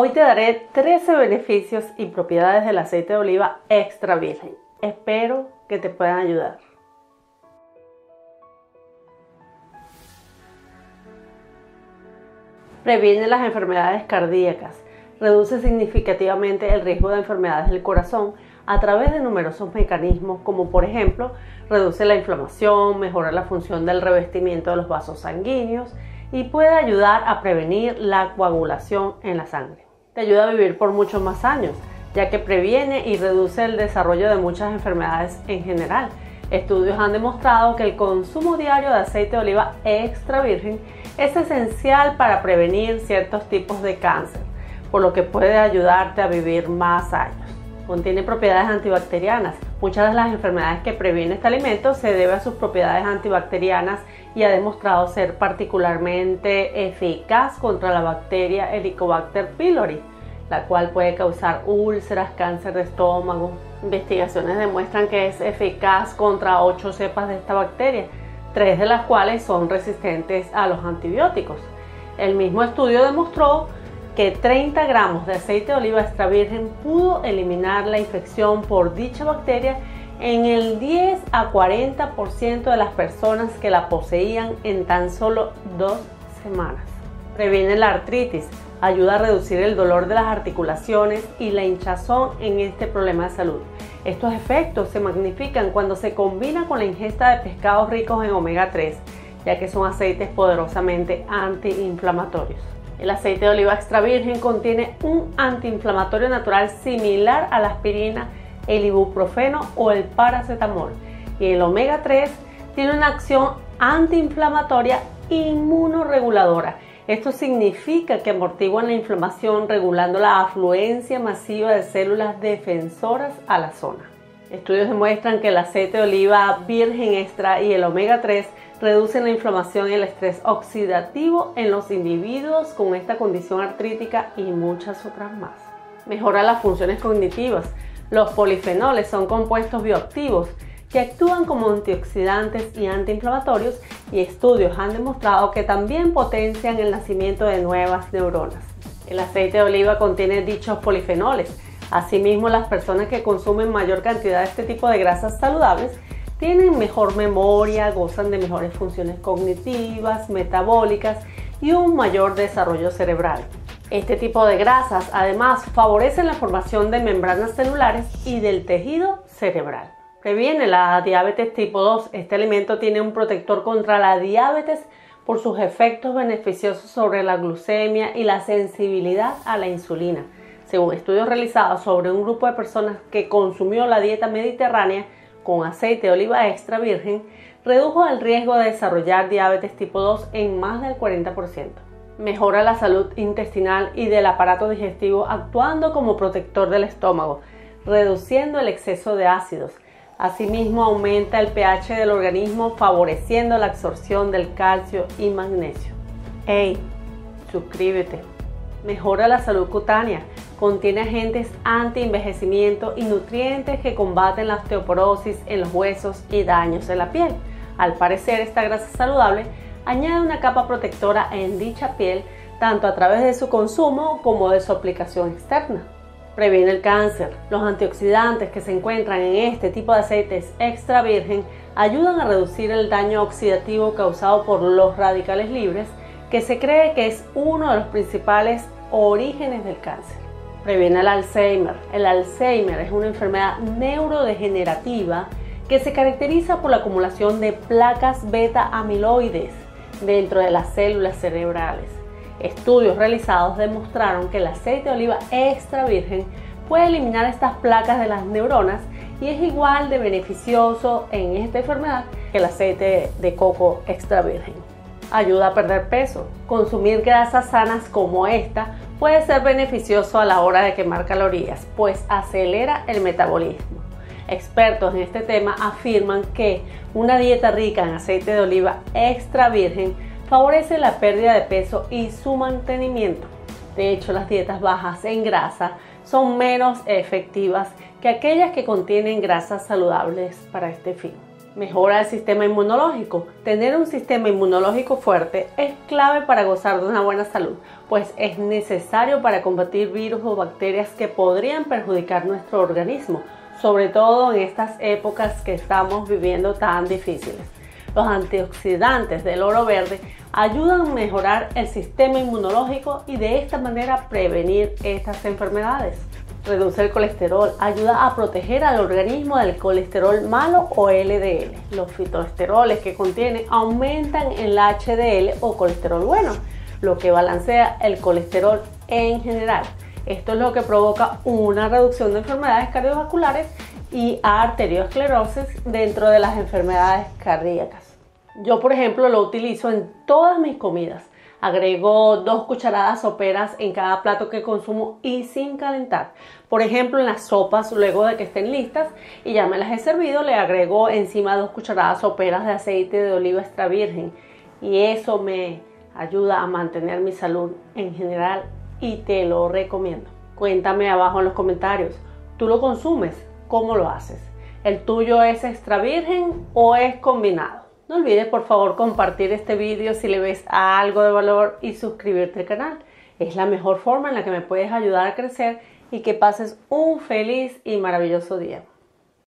Hoy te daré 13 beneficios y propiedades del aceite de oliva extra virgen. Espero que te puedan ayudar. Previene las enfermedades cardíacas, reduce significativamente el riesgo de enfermedades del corazón a través de numerosos mecanismos como por ejemplo reduce la inflamación, mejora la función del revestimiento de los vasos sanguíneos y puede ayudar a prevenir la coagulación en la sangre. Te ayuda a vivir por muchos más años, ya que previene y reduce el desarrollo de muchas enfermedades en general. Estudios han demostrado que el consumo diario de aceite de oliva extra virgen es esencial para prevenir ciertos tipos de cáncer, por lo que puede ayudarte a vivir más años. Contiene propiedades antibacterianas. Muchas de las enfermedades que previene este alimento se debe a sus propiedades antibacterianas y ha demostrado ser particularmente eficaz contra la bacteria Helicobacter pylori, la cual puede causar úlceras, cáncer de estómago. Investigaciones demuestran que es eficaz contra ocho cepas de esta bacteria, tres de las cuales son resistentes a los antibióticos. El mismo estudio demostró que 30 gramos de aceite de oliva extra virgen pudo eliminar la infección por dicha bacteria en el 10 a 40% de las personas que la poseían en tan solo dos semanas. Previene la artritis, ayuda a reducir el dolor de las articulaciones y la hinchazón en este problema de salud. Estos efectos se magnifican cuando se combina con la ingesta de pescados ricos en omega 3, ya que son aceites poderosamente antiinflamatorios. El aceite de oliva extra virgen contiene un antiinflamatorio natural similar a la aspirina, el ibuprofeno o el paracetamol. Y el omega 3 tiene una acción antiinflamatoria inmunoreguladora. Esto significa que amortiguan la inflamación regulando la afluencia masiva de células defensoras a la zona. Estudios demuestran que el aceite de oliva virgen extra y el omega 3 reducen la inflamación y el estrés oxidativo en los individuos con esta condición artrítica y muchas otras más. Mejora las funciones cognitivas. Los polifenoles son compuestos bioactivos que actúan como antioxidantes y antiinflamatorios y estudios han demostrado que también potencian el nacimiento de nuevas neuronas. El aceite de oliva contiene dichos polifenoles. Asimismo, las personas que consumen mayor cantidad de este tipo de grasas saludables tienen mejor memoria, gozan de mejores funciones cognitivas, metabólicas y un mayor desarrollo cerebral. Este tipo de grasas además favorecen la formación de membranas celulares y del tejido cerebral. Previene la diabetes tipo 2. Este alimento tiene un protector contra la diabetes por sus efectos beneficiosos sobre la glucemia y la sensibilidad a la insulina. Según estudios realizados sobre un grupo de personas que consumió la dieta mediterránea, con aceite de oliva extra virgen redujo el riesgo de desarrollar diabetes tipo 2 en más del 40%. Mejora la salud intestinal y del aparato digestivo actuando como protector del estómago, reduciendo el exceso de ácidos. Asimismo aumenta el pH del organismo favoreciendo la absorción del calcio y magnesio. ¡Hey! Suscríbete. Mejora la salud cutánea Contiene agentes anti-envejecimiento y nutrientes que combaten la osteoporosis en los huesos y daños en la piel. Al parecer, esta grasa saludable añade una capa protectora en dicha piel tanto a través de su consumo como de su aplicación externa. Previene el cáncer. Los antioxidantes que se encuentran en este tipo de aceites extra virgen ayudan a reducir el daño oxidativo causado por los radicales libres, que se cree que es uno de los principales orígenes del cáncer previene el Alzheimer. El Alzheimer es una enfermedad neurodegenerativa que se caracteriza por la acumulación de placas beta amiloides dentro de las células cerebrales. Estudios realizados demostraron que el aceite de oliva extra virgen puede eliminar estas placas de las neuronas y es igual de beneficioso en esta enfermedad que el aceite de coco extra virgen. Ayuda a perder peso. Consumir grasas sanas como esta puede ser beneficioso a la hora de quemar calorías, pues acelera el metabolismo. Expertos en este tema afirman que una dieta rica en aceite de oliva extra virgen favorece la pérdida de peso y su mantenimiento. De hecho, las dietas bajas en grasa son menos efectivas que aquellas que contienen grasas saludables para este fin. Mejora el sistema inmunológico. Tener un sistema inmunológico fuerte es clave para gozar de una buena salud, pues es necesario para combatir virus o bacterias que podrían perjudicar nuestro organismo, sobre todo en estas épocas que estamos viviendo tan difíciles. Los antioxidantes del oro verde ayudan a mejorar el sistema inmunológico y de esta manera prevenir estas enfermedades reduce el colesterol, ayuda a proteger al organismo del colesterol malo o LDL. Los fitoesteroles que contiene aumentan el HDL o colesterol bueno, lo que balancea el colesterol en general. Esto es lo que provoca una reducción de enfermedades cardiovasculares y arteriosclerosis dentro de las enfermedades cardíacas. Yo, por ejemplo, lo utilizo en todas mis comidas Agrego dos cucharadas soperas en cada plato que consumo y sin calentar. Por ejemplo, en las sopas, luego de que estén listas y ya me las he servido, le agrego encima dos cucharadas soperas de aceite de oliva extra virgen. Y eso me ayuda a mantener mi salud en general y te lo recomiendo. Cuéntame abajo en los comentarios, ¿tú lo consumes? ¿Cómo lo haces? ¿El tuyo es extra virgen o es combinado? No olvides por favor compartir este vídeo si le ves algo de valor y suscribirte al canal. Es la mejor forma en la que me puedes ayudar a crecer y que pases un feliz y maravilloso día.